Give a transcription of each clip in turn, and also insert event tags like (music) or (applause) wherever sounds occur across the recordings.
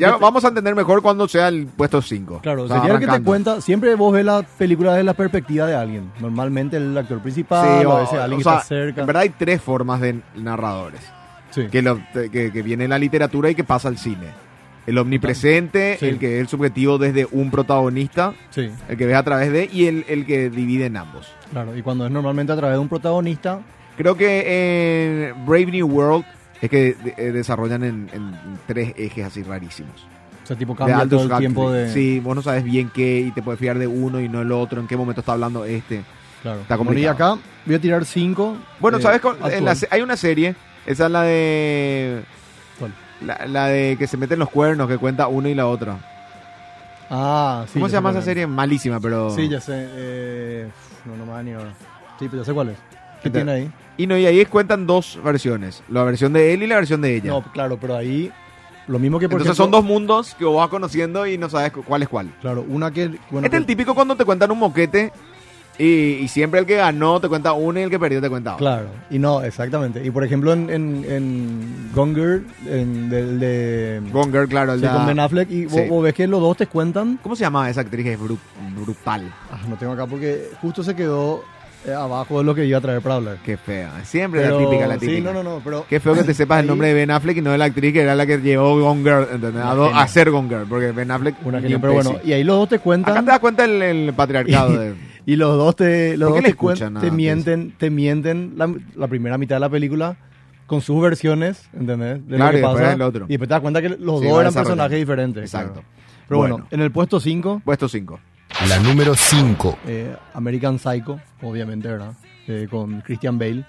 Ya vamos a entender mejor cuando sea el puesto 5. Claro, sería el que te cuenta, siempre vos ves la película desde la perspectiva de alguien. Normalmente el actor principal, Sí, o o- a veces alguien o que sea, está cerca. En verdad hay tres formas de narradores. Sí. Que, lo- que, que viene en la literatura y que pasa al cine. El omnipresente, Sí. el que es el subjetivo desde un protagonista, el que ves a través de, y el, el que divide en ambos. claro. Y cuando es normalmente a través de un protagonista, Creo que en Brave New World es que de- eh, desarrollan en, en tres ejes así rarísimos. o sea, tipo De cambia todo el Huxley. tiempo de... Sí, vos no sabes bien qué y te puedes fiar de uno y no el otro, en qué momento está hablando este. Claro. Está Bueno, y complicado. acá voy a tirar cinco. Bueno, eh, ¿sabes? Con- en la hay una serie, esa es la de... ¿Cuál? La, la de que se meten los cuernos, que cuenta uno y la otra. Ah, sí. ¿Cómo se llama esa serie? Malísima, pero... Sí, ya sé. Eh, no, no me ni ahora. Sí, pero ya sé cuál es. ¿Qué tiene ahí? Y no, y ahí cuentan dos versiones. La versión de él y la versión de ella. No, claro, pero ahí lo mismo que por Entonces ejemplo- son dos mundos que vos vas conociendo y no sabes cu- cuál es cuál. Claro, una que... Bueno, este es el típico cuando te cuentan un moquete y, y siempre el que ganó te cuenta uno y el que perdió te cuenta otro. Claro, y no, exactamente. Y por ejemplo en, en, en Gone Girl, en, del de... Gone Girl, claro. el sí, de- con Ben Affleck, y vos, Sí. vos ves que los dos te cuentan... ¿Cómo se llama esa actriz que es bru- brutal? Ah, no tengo acá porque justo se quedó abajo de lo que iba a traer hablar. Qué fea. Siempre Pero- la típica, la típica. Sí, no, no, no, pero... Qué feo que te sepas el nombre de Ben Affleck y no de la actriz que era la que llevó Gone Girl, ¿entendés? A, do- a ser Gone Girl, porque Ben Affleck... Una ni genia, un pero bueno, y ahí los dos te Acá cuentan... te das cuenta el, el patriarcado (laughs) de... Y los dos te, los ¿Por dos te, escuchan te nada mienten, te mienten la, la primera mitad de la película con sus versiones, ¿entendés? De lo Claro, que y después pasa. el otro. Y después te das cuenta que los Sí, dos eran personajes diferentes. Exacto. claro. Pero bueno. Bueno. en el puesto 5, Puesto 5. La número 5. eh, American Psycho, obviamente, ¿verdad? Eh, con Christian Bale,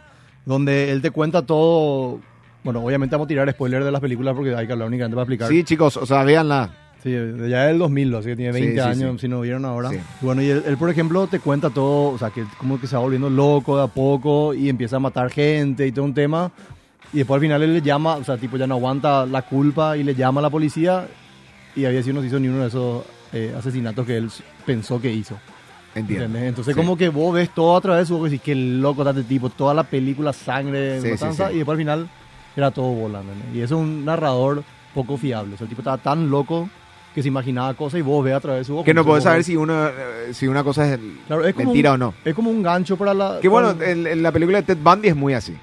donde él te cuenta todo. Bueno, obviamente vamos a tirar spoiler de las películas porque hay que hablar únicamente para explicar. Sí, chicos, o sea, véanla. Sí, ya del 2000, así que tiene Sí, 20 sí, años, sí. si no vieron ahora. Sí. Bueno, y él, él, por ejemplo, te cuenta todo, o sea, que como que se va volviendo loco de a poco y empieza a matar gente y todo un tema. Y después al final él le llama, o sea, tipo ya no aguanta la culpa y le llama a la policía y había sido no se hizo ni uno de esos eh, asesinatos que él pensó que hizo. Entiendo. ¿entendés? Entonces Sí. como que vos ves todo a través de su ojo y decís, qué loco está este tipo, toda la película, sangre, Sí, matanza, sí. y después al final era todo. ¿entendés? Y eso es un narrador poco fiable. O sea, el tipo estaba tan loco que se imaginaba cosas y vos ves a través de su ojo. Que no podés saber si, uno, eh, si una cosa es, Claro, es mentira un- o no. Es como un gancho para la... Que bueno, en, en la película de Ted Bundy es muy así.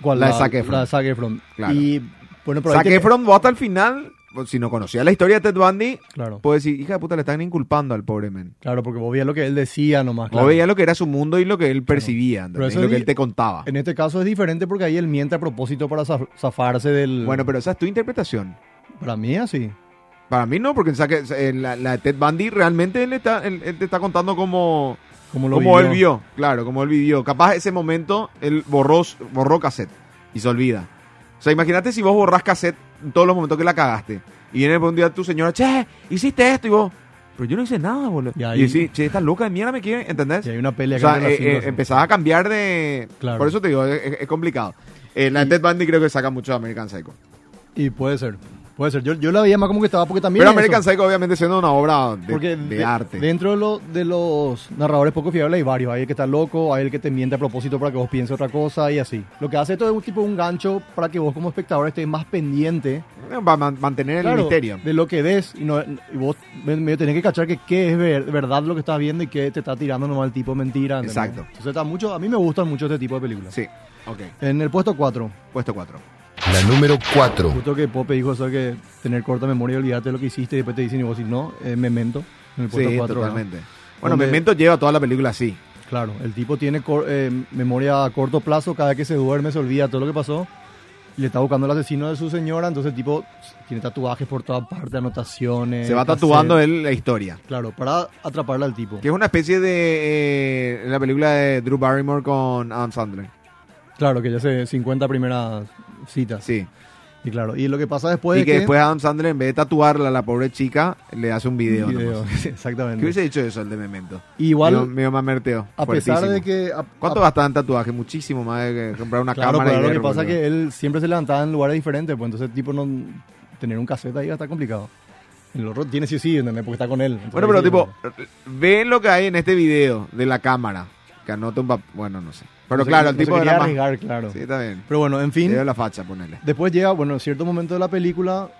¿cuál? la de Zac Efron. La de Zac Efron. Claro. Y bueno, pero Zac Efron, vos hasta el final, si no conocía la historia de Ted Bundy, Claro, decir, hija de puta, le están inculpando al pobre men. claro, porque vos veías lo que él decía nomás. No claro. veía lo que era su mundo y lo que él percibía, eso lo que él te contaba. En este caso es diferente porque ahí él miente a propósito para zaf- zafarse del... Bueno, pero esa es tu interpretación. Para mí así. Para mí no, porque en la, la de Ted Bundy realmente él, está, él, él te está contando como, Como lo como él vio. Claro, como él vivió. Capaz ese momento él borró, borró cassette y se olvida. O sea, imagínate si vos borrás cassette en todos los momentos que la cagaste. Y viene un día tu señora, che, hiciste esto y vos. Pero yo no hice nada, boludo. Y Y, ahí- decís, che, esta loca de mierda me quiere, ¿entendés? Y hay una pelea O sea, eh, eh, a cambiar de... Claro. Por eso te digo, es, es complicado. Eh, la Y- Ted Bundy creo que saca mucho de American Psycho. Y puede ser. Puede ser. Yo, yo la veía más como que estaba porque también... Pero es American eso. Psycho obviamente siendo una obra de, Porque de de- arte. Dentro de, lo- de los narradores poco fiables hay varios. Hay el que está loco, hay el que te miente a propósito para que vos pienses otra cosa y así. Lo que hace esto es un tipo de un gancho para que vos como espectador estés más pendiente Va a man- mantener el claro, misterio. de lo que ves y, no, y vos me- medio tenés que cachar que qué es ver- verdad lo que estás viendo y qué te está tirando nomás el tipo mentira. ¿entendés? Exacto. Entonces está mucho, a mí me gustan mucho este tipo de películas. Sí, ok. En el puesto 4, Puesto 4. La número 4. justo que Pope dijo eso que tener corta memoria y olvidarte de lo que hiciste y después te dicen y vos si no, eh, memento. En el Sí, 4, ¿verdad? totalmente. Bueno, Donde- Memento lleva toda la película así. Claro, el tipo tiene cor- eh, memoria a corto plazo, cada vez que se duerme se olvida todo lo que pasó. Y le está buscando el asesino de su señora, entonces el tipo tiene tatuajes por toda parte, anotaciones. Se va cassette. tatuando él la historia. Claro, para atraparle al tipo. Que es una especie de... eh, la película de Drew Barrymore con Adam Sandler. Claro, que ya hace 50 primeras citas. Sí. Y claro, y lo que pasa después y es que después Adam Sandler, en vez de tatuarla a la pobre chica, le hace un video. un video, (laughs) nomás. ¿Qué Exactamente. hubiese dicho eso el de Memento? Igual, Medio, medio mamerteo. a pesar de que... a- ¿Cuánto a- gasta en tatuaje? Muchísimo más de que comprar una Claro, cámara pero y lo que pasa es que él siempre se levantaba en lugares diferentes, pues entonces tipo no... Tener un cassette ahí está complicado. El otro tiene sí o sí, ¿entendés? Porque está con él. Bueno, pero tipo, ve lo que hay en este video de la cámara. Que anote un Bueno, no sé. Pero No se- claro, el se tipo era más... arriesgar, claro. Sí, está bien. Pero bueno, en fin. Tiene la facha, ponele. Después llega, bueno, cierto momento de la película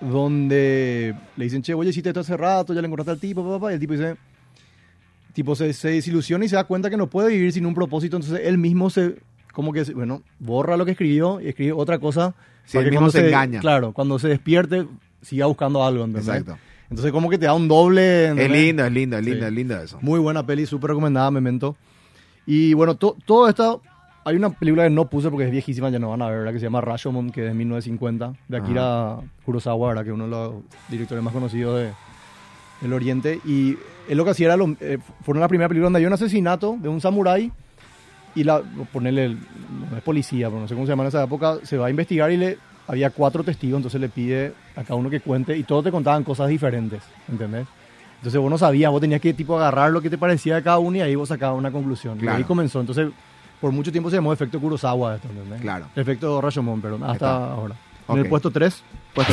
donde le dicen, che, oye, hiciste esto hace rato, ya le encontraste al tipo, papá, y el tipo dice, tipo se, se desilusiona y se da cuenta que no puede vivir sin un propósito, entonces él mismo se, como que, bueno, borra lo que escribió y escribe otra cosa. Sí, para él que mismo cuando se engaña. Claro, cuando se despierte, siga buscando algo, ¿entendés? Exacto. Entonces como que te da un doble... Es ¿entendés? lindo, es lindo, es lindo, Sí. es lindo eso. Muy buena peli, súper recomendada, Memento. Y bueno, to- todo esto... Hay una película que no puse porque es viejísima, ya no van a ver, ¿verdad? que se llama Rashomon, que es de 1950, de Akira Kurosawa, ¿verdad? que es uno de los directores más conocidos de, del Oriente. Y él lo que hacía era, lo, eh, fue una primera película donde había un asesinato de un samurái y la, ponerle, no es policía, pero no sé cómo se llama en esa época, se va a investigar y le había cuatro testigos, entonces le pide a cada uno que cuente y todos te contaban cosas diferentes, ¿entendés? Entonces vos no sabías, vos tenías que tipo agarrar lo que te parecía de cada uno y ahí vos sacabas una conclusión. Y ahí comenzó, entonces por mucho tiempo se llamó efecto Kurosawa esto, ¿entendés? Claro. Efecto Rashomon, perdón, hasta está. ahora. Ok. En el puesto 3,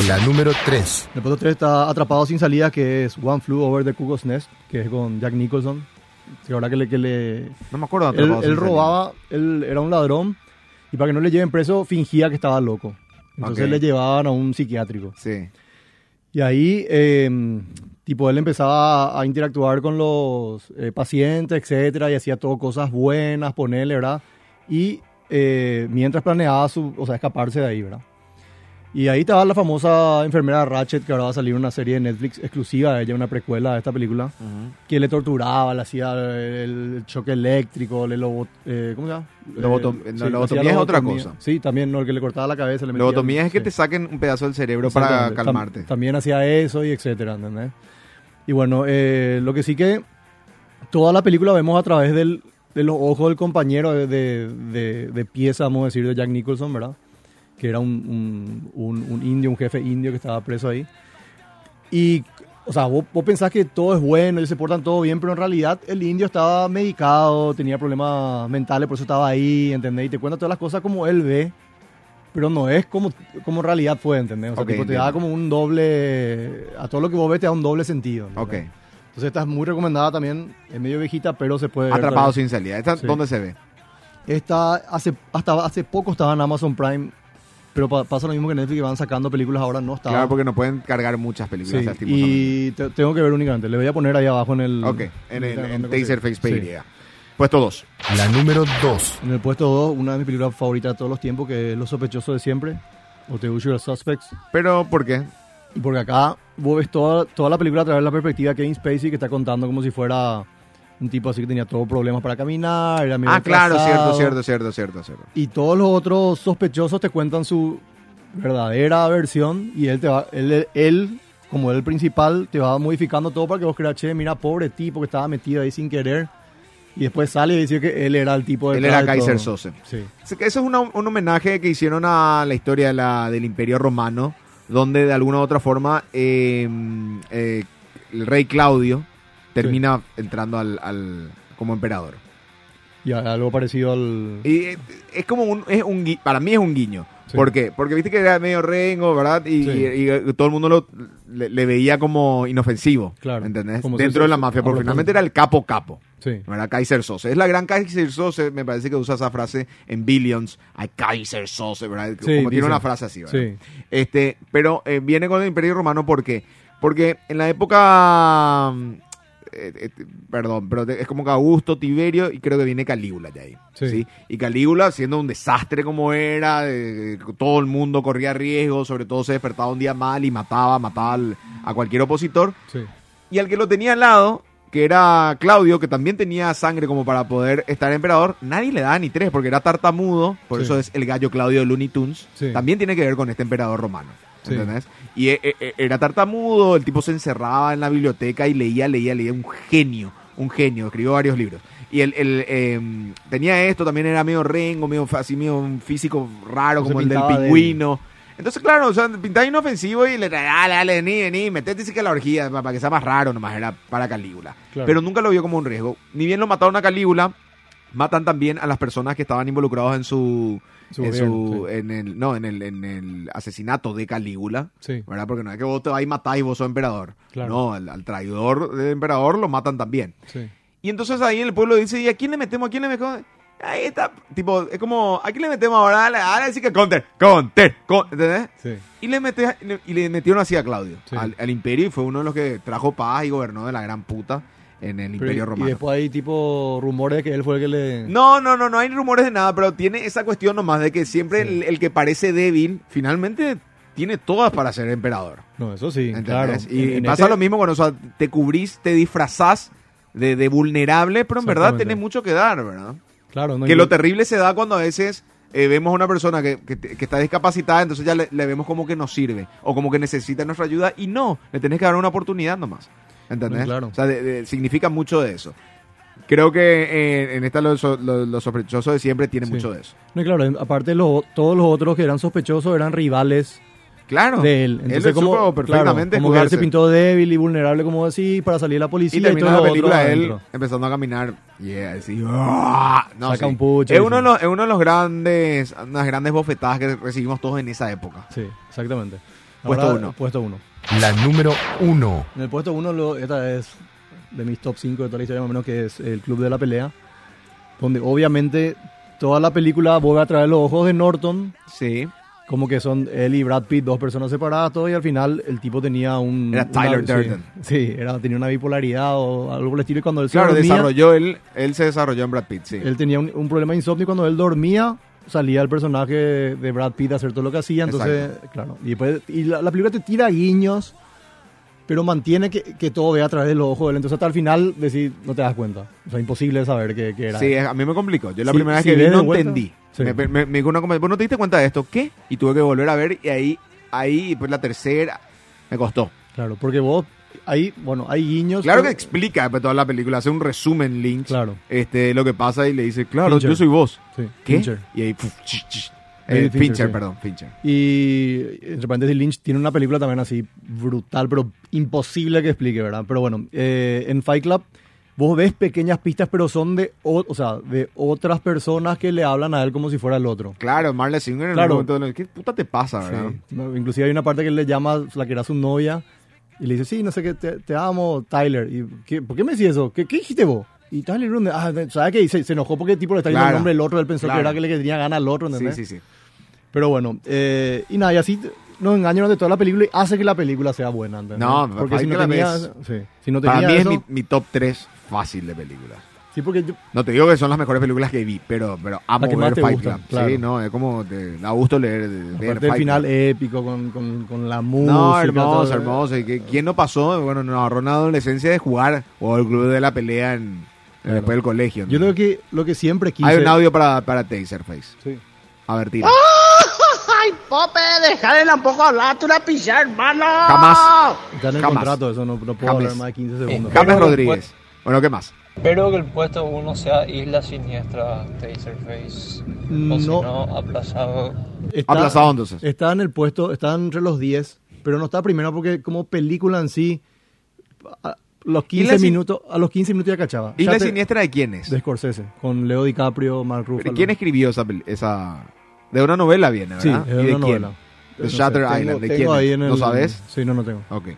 La número 3. el puesto 3 está Atrapado sin salida, que es One Flew Over the Cuckoo's Nest, que es con Jack Nicholson. Que ahora que le, que le, No me acuerdo de él, él robaba, él era un ladrón y para que no le lleven preso fingía que estaba loco. Entonces le llevaban a un psiquiátrico. Sí. Y ahí, eh, tipo, él empezaba a interactuar con los eh, pacientes, etcétera, y hacía todo cosas buenas, ponerle, ¿verdad? Y eh, mientras planeaba su, o sea, escaparse de ahí, ¿verdad? Y ahí estaba la famosa enfermera Ratchet, que ahora va a salir una serie de Netflix exclusiva de ella, una precuela de esta película, que le torturaba, le hacía el choque eléctrico, le lobo, eh, ¿cómo se llama? Lobotom- Eh, no, sí, lobotomía es otra cosa. Sí, también, no, el que le cortaba la cabeza. Le metía- Lobotomía es que sí. te saquen un pedazo del cerebro para Exactamente. Tam- calmarte. también hacía eso y etcétera, ¿entendés? Y bueno, eh, lo que sí que toda la película vemos a través del, de los ojos del compañero de, de, de- de pieza, vamos a decir, de Jack Nicholson, ¿verdad? Que era un, un, un- un indio, un jefe indio que estaba preso ahí. Y, o sea, vos, vos pensás que todo es bueno, ellos se portan todo bien, pero en realidad el indio estaba medicado, tenía problemas mentales, por eso estaba ahí, ¿entendés? Y te cuenta todas las cosas como él ve, pero no es como, como en realidad fue, ¿entendés? O sea, Ok, tipo, te da como un doble, a todo lo que vos ves te da un doble sentido. Ok. ¿entendés? Entonces esta es muy recomendada también, es medio viejita, pero se puede ver Atrapado todavía. sin salida. ¿Esta Sí. dónde se ve? Esta hace, hasta hace poco estaba en Amazon Prime, pero pa- pasa lo mismo que Netflix, que van sacando películas ahora, no estaba. Claro, porque no pueden cargar muchas películas, Sí, y te- tengo que ver únicamente. Le voy a poner ahí abajo en el. Ok, en, el, en donde Taserface consigue. PY. Puesto 2. La número 2. En el puesto 2, una de mis películas favoritas de todos los tiempos, que es Los sospechosos de siempre, o The Usual Suspects. Pero, ¿por qué? Porque acá vos ves toda, toda la película a través de la perspectiva de Kevin Spacey, que está contando como si fuera un tipo así que tenía todos problemas para caminar, era medio Ah, claro, cierto, atrasado. cierto, cierto, cierto, cierto. Y todos los otros sospechosos te cuentan su verdadera versión y él te va, él, él, como el principal, te va modificando todo para que vos creas, che, mira, pobre tipo que estaba metido ahí sin querer. Y después sale y dice que él era el tipo de Él era Kaiser Sose. Sí. Eso es una- un homenaje que hicieron a la historia de la- del Imperio Romano, donde de alguna u otra forma eh, eh, el rey Claudio termina entrando al, al- como emperador. Y algo parecido al... Y eh, es como un, es un gui- para mí es un guiño. Sí. ¿Por qué? Porque viste que era medio rengo, ¿verdad? Y, Sí. y- y, todo el mundo lo, le, le veía como inofensivo. Claro. ¿Entendés? Como Dentro de la mafia, porque finalmente era el capo capo. Sí. ¿verdad? Kaiser Sose. Es la gran Kaiser Sose, me parece que usa esa frase en Billions. Ay, Kaiser Sose, ¿verdad? Sí, Como tiene una frase así, ¿verdad? Sí. Este, pero eh, viene con el Imperio Romano ¿por qué? Porque en la época... eh, eh, perdón, pero es como que Augusto, Tiberio y creo que viene Calígula de ahí. Sí. Sí. Y Calígula, siendo un desastre como era, eh, todo el mundo corría riesgo, sobre todo se despertaba un día mal y mataba, mataba al- a cualquier opositor. Sí. Y al que lo tenía al lado, que era Claudio, que también tenía sangre como para poder estar emperador, nadie le da ni tres, porque era tartamudo, por Sí. eso es el gallo Claudio de Looney Tunes. Sí. También tiene que ver con este emperador romano. Sí. ¿Entendés? Y e- e- era tartamudo, el tipo se encerraba en la biblioteca y leía, leía, leía. Un genio, un genio, escribió varios libros. Y él, él, em, tenía esto, también era medio rengo, medio así, medio un físico raro, como el del pintaba de pingüino. Entonces, claro, o sea, pintaba inofensivo y le traía, dale, dale, vení, vení, metete sí que la orgía, pa- para que sea más raro, nomás era para Calígula. Claro. Pero nunca lo vio como un riesgo. Ni bien lo mataron a Calígula, matan también a las personas que estaban involucradas en su, Su en su, en el, no, en el, en el asesinato de Calígula. Sí. ¿Verdad? Porque no es que vos te vas y matás y vos sos emperador. Claro. No, al, al traidor del emperador lo matan también. Sí. Y entonces ahí el pueblo dice, ¿y a quién le metemos? ¿A quién le metemos? Ahí está, tipo, es como, ¿a quién le metemos ahora? Ahora decir que Counter, Counter, Counter, ¿entendés? Sí. Y le, mete- y le metieron así a Claudio, Sí. al, al imperio, y fue uno de los que trajo paz y gobernó de la gran puta en el imperio romano. Y después hay tipo rumores de que él fue el que le... No, no, no, no hay rumores de nada, pero tiene esa cuestión nomás de que siempre Sí. el, el que parece débil, finalmente tiene todas para ser emperador. No, eso sí, ¿entendés? claro. Y, En- y en pasa este- lo mismo cuando o sea, te cubrís, te disfrazás de, de vulnerable, pero en verdad tenés mucho que dar, ¿verdad? Claro, no, que y- lo terrible se da cuando a veces eh, vemos a una persona que, que- que está discapacitada, entonces ya le, le vemos como que nos sirve o como que necesita nuestra ayuda y no, le tenés que dar una oportunidad nomás. ¿Entendés? No, claro. O sea, de- de- significa mucho de eso. Creo que eh, en esta lo, so- lo- lo sospechoso de siempre tiene Sí. mucho de eso. No, y claro, aparte lo- todos los otros que eran sospechosos eran rivales Claro. de él. él Entonces, como, supo perfectamente claro, como que él se pintó débil y vulnerable, como decís, para salir a la policía Y y, termina todo la película otro él adentro. empezando a caminar. Yeah, así. ¡ah! No, Saca sí. un pucho Es y uno, de los, es uno de los grandes, unas grandes bofetadas que recibimos todos en esa época. Sí, exactamente. Puesto Ahora, uno. Puesto uno. La número 1. En el puesto uno, lo- esta es de mis top 5 de toda la historia, más o menos, que es el Club de la Pelea. Donde obviamente toda la película vuelve a traer los ojos de Norton, Sí. como que son él y Brad Pitt, dos personas separadas, todo, y al final el tipo tenía un... Era Tyler una- Durden. Sí, sí, era, tenía una bipolaridad o algo por el estilo, y cuando él se Claro, dormía, desarrolló él, él se desarrolló en Brad Pitt, sí. él tenía un, un problema de insomnio cuando él dormía salía el personaje de Brad Pitt a hacer todo lo que hacía, entonces, claro, y, después, y la, la película te tira guiños, pero mantiene que, que todo vea a través de los ojos de él, entonces hasta el final decís, no te das cuenta, o sea, imposible saber qué, qué era. Sí, a mí me complicó. Yo la primera vez si que vi no vuelta, entendí. sí. Me, me- me dijo una ¿vos no te diste cuenta de esto? ¿Qué? Y tuve que volver a ver y ahí, ahí, pues la tercera, me costó. Claro, porque vos, ahí, bueno, hay guiños. Claro que explica toda la película, hace un resumen Lynch, Claro, este, lo que pasa y le dice, claro, Fincher. yo soy vos. sí, ¿Qué? Fincher. Y ahí, puf, ch, ch. David Eh, Fincher, Fincher, sí. perdón, Fincher. Y entre paréntesis, Lynch tiene una película también así brutal, pero imposible que explique, ¿verdad? Pero bueno, eh, en Fight Club vos ves pequeñas pistas, pero son de, o, o sea, de otras personas que le hablan a él como si fuera el otro. Claro, Marla Singer en Claro. un momento, de- ¿qué puta te pasa, verdad? Sí. Inclusive hay una parte que él le llama, la que era su novia, y le dice, sí, no sé qué, te, te amo, Tyler. ¿Y qué, ¿Por qué me decís eso? ¿Qué, qué dijiste vos? Y Tyler, ¿dónde? Ah, ¿sabes qué? Se, se enojó porque el tipo le está diciendo Claro. el nombre del otro, él pensó Claro. que era que le tenía ganas al otro, Sí, ¿entendés? sí, sí. Pero bueno, eh, y nada, y así nos engañan durante toda la película y hace que la película sea buena, ¿entendés? No, porque si no, tenía, sí, si no Para tenía mí eso, es mi, mi top 3 fácil de películas. Sí, porque yo, No te digo que son las mejores películas que vi, pero, pero amo La que ver más te Fight gustan, Club. claro. Sí, no, es como te da gusto leer, de- ver aparte del Fight final Club. épico con, con, con la música. No, hermoso, todo- hermoso. ¿Y que- ¿Quién no pasó? Bueno, nos agarró una adolescencia de jugar o el club de la pelea en, Claro. después del colegio. Yo ¿no? creo que lo que siempre quise... Hay un audio para, para Taserface. Sí. A ver, tira. (laughs) Ay, Pope, déjale un poco hablar, tú la pillas, hermano. Jamás. Está en el Jamás. contrato, eso no, no puedo James. hablar más de 15 segundos. James Pero Rodríguez. Bueno, ¿qué más? Espero que el puesto uno sea Isla Siniestra Taserface. O si No. no, aplazado. Está- Aplazado entonces. Está en el puesto, está entre los 10, pero no está primero porque como película en sí, a los 15 Isla Sin- minutos, a los 15 minutos ya cachaba. ¿Isla Ya te- Siniestra de quién es? De Scorsese, con Leo DiCaprio, Mark Ruffalo. ¿Quién escribió esa, esa... De una novela viene, Sí, ¿verdad? es ¿Y de una quién? novela. De No sé, Shutter tengo- Island. ¿De tengo quién ahí es? en el- ¿No sabes? Sí, no, no tengo. Ok.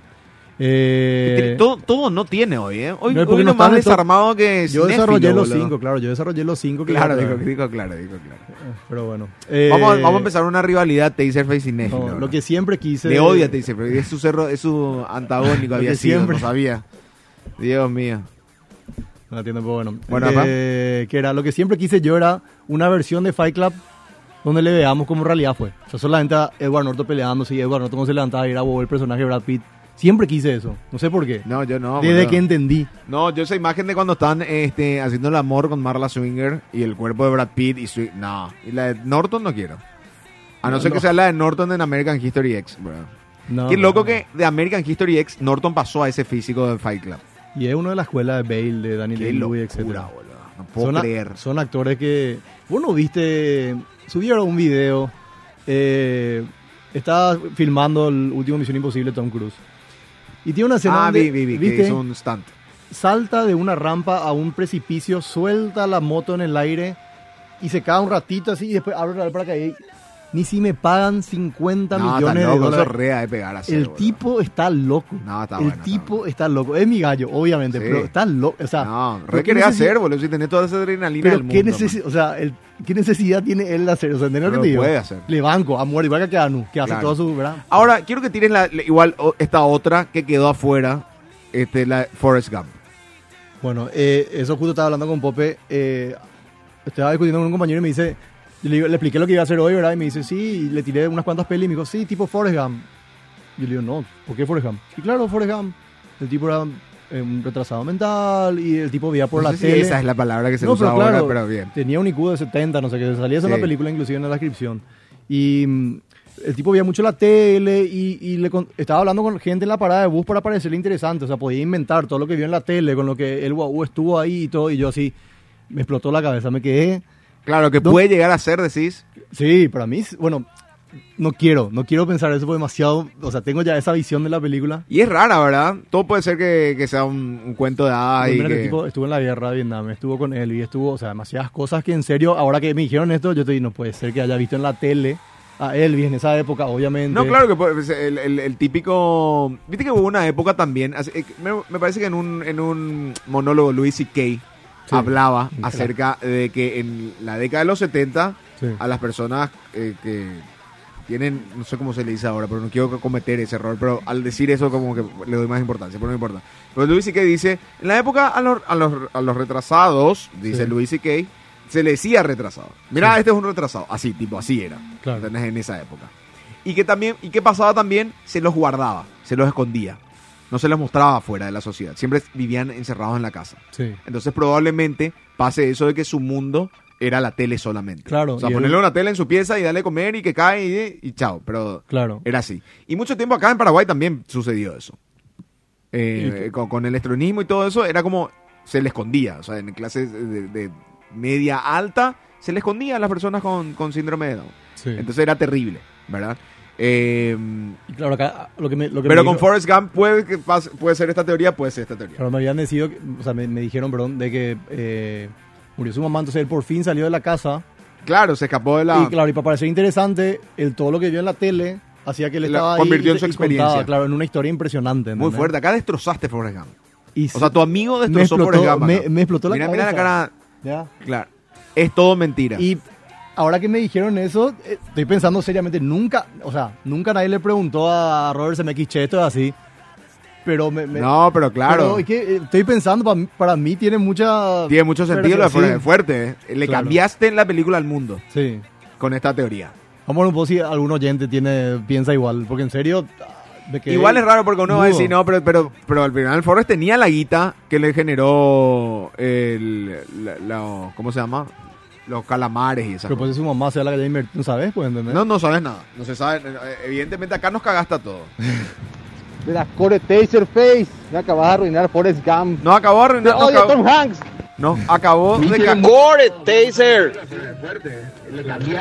Eh, todo, todo no tiene hoy, ¿eh? Hoy, no, hoy no más desarmado que yo desarrollé los boludo. 5, claro, yo desarrollé los 5. Claro, dijo, dijo claro, dijo claro. Pero bueno. Eh, Vamos, a- vamos a empezar una rivalidad Taserface y no, cinéfilo. lo que siempre quise. Le odia Taserface. Es su, cerro, es su antagónico, (laughs) había sido, siempre- no sabía. Dios mío. No entiendo, pero bueno. Bueno, Eh, que era lo que siempre quise yo era una versión de Fight Club donde le veamos como en realidad fue. O sea, solamente a Edward Norton peleándose y Edward Norton se levantaba y era bobo el personaje de Brad Pitt. Siempre quise eso. No sé por qué. No, yo no. Desde que entendí. No, yo esa imagen de cuando están este, haciendo el amor con Marla Swinger y el cuerpo de Brad Pitt y Swi- No. Y la de Norton no quiero. A no, No, ser que sea la de Norton en American History X, bro. No, Qué loco que de American History X Norton pasó a ese físico de Fight Club. Y es uno de la escuela de Bale, de Daniel Day-Lewis, etc. boludo. No puedo Son, a- creer. son actores que... Vos no viste... Subieron un video. Eh, estaba filmando el último Misión Imposible Tom Cruise. Y tiene una escena Ah, donde, vi, vi, que hizo un stunt. salta de una rampa a un precipicio, suelta la moto en el aire y se cae un ratito así y después abre la paracaídas. Ni si me pagan 50 No, millones de eso dólares. rea de pegar así. El boludo. tipo está loco. No, está el bueno, está tipo está, loco. Es mi gallo, obviamente, Sí. pero está loco. O sea, No, ¿pero re querés hacer, boludo, si tenés toda esa adrenalina Pero del mundo. qué, man. necesi- o sea, el- ¿qué necesidad tiene él de hacer? O sea, ¿entendés lo Pero que te digo? puede hacer. Le banco a muerte, igual que a Keanu, que hace Claro. todo su, ¿verdad? Ahora, quiero que tires la, igual esta otra que quedó afuera, este, la Forrest Gump. Bueno, eh, eso justo estaba hablando con Pope. eh, estaba discutiendo con un compañero y me dice, yo le, digo- le expliqué lo que iba a hacer hoy, ¿verdad? Y me dice, sí, y le tiré unas cuantas pelis y me dijo, sí, tipo Forrest Gump. Yo le digo, no, ¿por qué Forrest Gump? Y claro, Forrest Gump. El tipo era eh, un retrasado mental y el tipo veía por No la sé si tele. esa es la palabra que se No, usa pero ahora, claro, pero bien. Tenía un IQ de 70, no sé qué. Salía en Sí. la película, inclusive en la descripción. Y mm, el tipo veía mucho la tele y, y le con- estaba hablando con gente en la parada de bus para parecerle interesante. O sea, podía inventar todo lo que vio en la tele, con lo que el guau estuvo ahí y todo. Y yo así, me explotó la cabeza, me quedé. Claro, que puede llegar a ser, decís. Sí, para mí, bueno, no quiero, no quiero pensar eso demasiado. O sea, tengo ya esa visión de la película. Y es rara, ¿verdad? Todo puede ser que, que sea un, un cuento de hadas y que que- el tipo estuvo en la guerra de Vietnam, estuvo con él y estuvo, o sea, demasiadas cosas que en serio, ahora que me dijeron esto, yo te digo, no puede ser que haya visto en la tele a Elvis en esa época, obviamente. No, claro que puede ser el, el- el típico... Viste que hubo una época también, así- eh, me, me parece que en un, en un monólogo Louis Hablaba Claro. acerca de que en la década de los 70 Sí. a las personas eh, que tienen, no sé cómo se le dice ahora, pero no quiero cometer ese error, pero al decir eso como que le doy más importancia, pero no importa. Pero Louis C.K. dice, en la época a los, a los, a los retrasados, dice Sí. Louis C.K., se le decía retrasado. Mira, Sí. este es un retrasado. Así, tipo, así era. Claro. En esa época. Y que también, y que pasaba también, se los guardaba, se los escondía. No se los mostraba fuera de la sociedad. Siempre vivían encerrados en la casa. Sí. Entonces probablemente pase eso de que su mundo era la tele solamente. Claro, O sea, él- ponerle una tele en su pieza y darle comer y que cae y, y chao. Pero Claro. era así. Y mucho tiempo acá en Paraguay también sucedió eso. Eh, con, con el estronismo y todo eso, era como se le escondía. O sea, en clases de, de media alta, se le escondía a las personas con, con síndrome de Down. Sí. Entonces era terrible, ¿verdad? Eh, y claro, acá lo que me, lo que pero me con dijo- Forrest Gump puede, que pase- puede ser esta teoría, puede ser esta teoría. Claro, me habían decidido, o sea, me, me dijeron, perdón, de que eh, murió su mamá, entonces él por fin salió de la casa. Claro, se escapó de la... Y claro, y para parecer interesante, el, todo lo que vio en la tele hacía que él La estaba ahí convirtió en y- su y experiencia. contaba, claro, en una historia impresionante. Muy ¿entendés? fuerte. Acá destrozaste Forrest Gump. Y O sea, tu amigo me destrozó explotó, Forrest Gump. me, me explotó la mira, cabeza. mira la cara. Ya. Claro. Es todo mentira. Y ahora que me dijeron eso, eh, estoy pensando seriamente, nunca, o sea, nunca nadie le preguntó a Robert Zemeckis, che, esto es así. Pero me... me- no, pero claro. pero es que, eh, estoy pensando, para para mí tiene mucha... Tiene mucho sentido lo Sí. Fuerte. ¿eh? Le Claro. cambiaste en la película al mundo Sí. con esta teoría. Vamos a ver un poco si algún oyente tiene, piensa igual, porque en serio... ah, Igual es raro porque uno va a decir, no, pero, pero, pero al final Forrest tenía la guita que le generó el, la- la- ¿cómo se llama? Los calamares y esas Pero pues cosas. su mamá sea la que haya invertido, ¿no sabes? Pues, ¿entendés? No, no sabes nada. No se sabe. Evidentemente acá nos cagaste a todo. De la (laughs) core Taserface. Me acabas de arruinar Forrest Gump. No acabó de arruinar- no, acabó, Tom Hanks. no, acabó de ca- Core, Taser.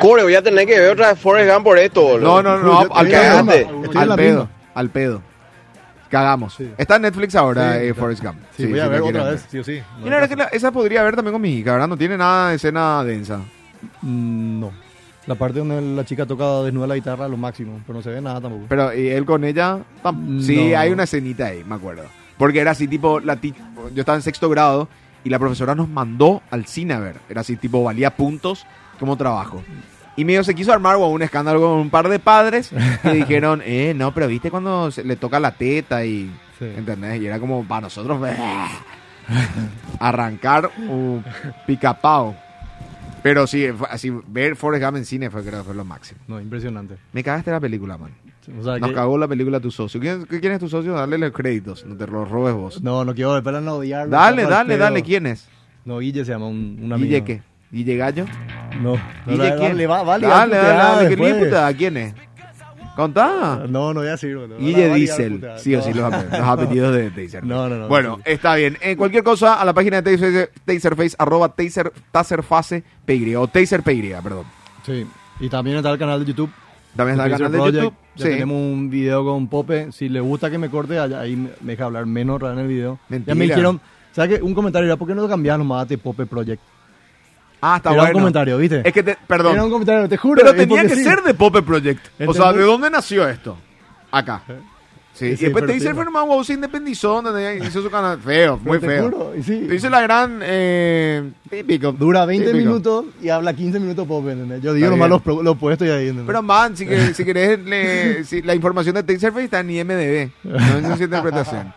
Core, voy a tener que ver otra vez Forrest Gump por esto, No, boludo. no, no, Yo al pedo. Al pedo, al pedo. Cagamos. Sí. Está en Netflix ahora, Sí, eh. Forrest Gump. Sí, voy a ver otra vez, sí o sí. Y la verdad que la- esa podría ver también con mi hija, ¿verdad? No tiene nada de escena densa. Mm, No. La parte donde la chica toca desnuda la guitarra, lo máximo, pero no se ve nada tampoco. Pero ¿y él con ella, sí, No. hay una escenita ahí, me acuerdo. Porque era así tipo, la yo estaba en sexto grado y la profesora nos mandó al cine a ver. Era así tipo, valía puntos como trabajo. Y medio se quiso armar un escándalo con un par de padres (laughs) que dijeron, eh, no, pero viste cuando se- le toca la teta y... Sí. ¿Entendés? Y era como para nosotros (laughs) arrancar un picapao. Pero sí, así, ver Forrest Gump en cine fue, creo fue lo máximo. No, impresionante. Me cagaste la película, man. O sea, Nos que- cagó la película tu socio. ¿Quién, ¿Quién es tu socio? Dale los créditos, no te los robes vos. No, no quiero esperar no odiarlo. dale, dale, dale. ¿Quién es? No, Guille se llama un, un amigo. ¿Guille qué? ¿Guille Gallo? No, no ¿Guille le- quién? le va, va a dale, dale, dale, ¿qué después. puta? ¿Quién es? Contá. No, no voy a decir. no, a- Guille a Diesel. Sí o sí, los, ape- los apellidos de Taser. (laughs) No, no, no, Bueno, está bien. En cualquier cosa, a la página de Taser, Taserface, arroba taser, taserface, PY, o Taser PY, perdón. Sí. Y también está el canal de YouTube. También está el canal de Project. YouTube. Ya Sí. tenemos un video con Pope. Si le gusta que me corte, ahí me deja hablar menos en el video. Mentira. Ya me dijeron, ¿sabes qué? Un comentario era, ¿por qué no lo cambias nomás de Pope Project? Ah, está Era bueno. un comentario, ¿viste? Es que, te, perdón. Era un comentario, te juro. Pero tenía que sí. ser de Pope Project. O sea. ¿de dónde nació esto? Acá. Sí, Sí, y sí, después te dice fue nomás wow, se independizó, donde hizo su canal. Feo, muy te feo. juro. Te dice la gran. Eh, típico. Dura 20 típico. minutos y habla 15 minutos Pope, ¿entendés? Yo digo nomás los, los puestos y ahí, ¿entendés? Pero man, si, que- si querés, le- si- la información de Taserface está en IMDB. No es su (laughs) interpretación.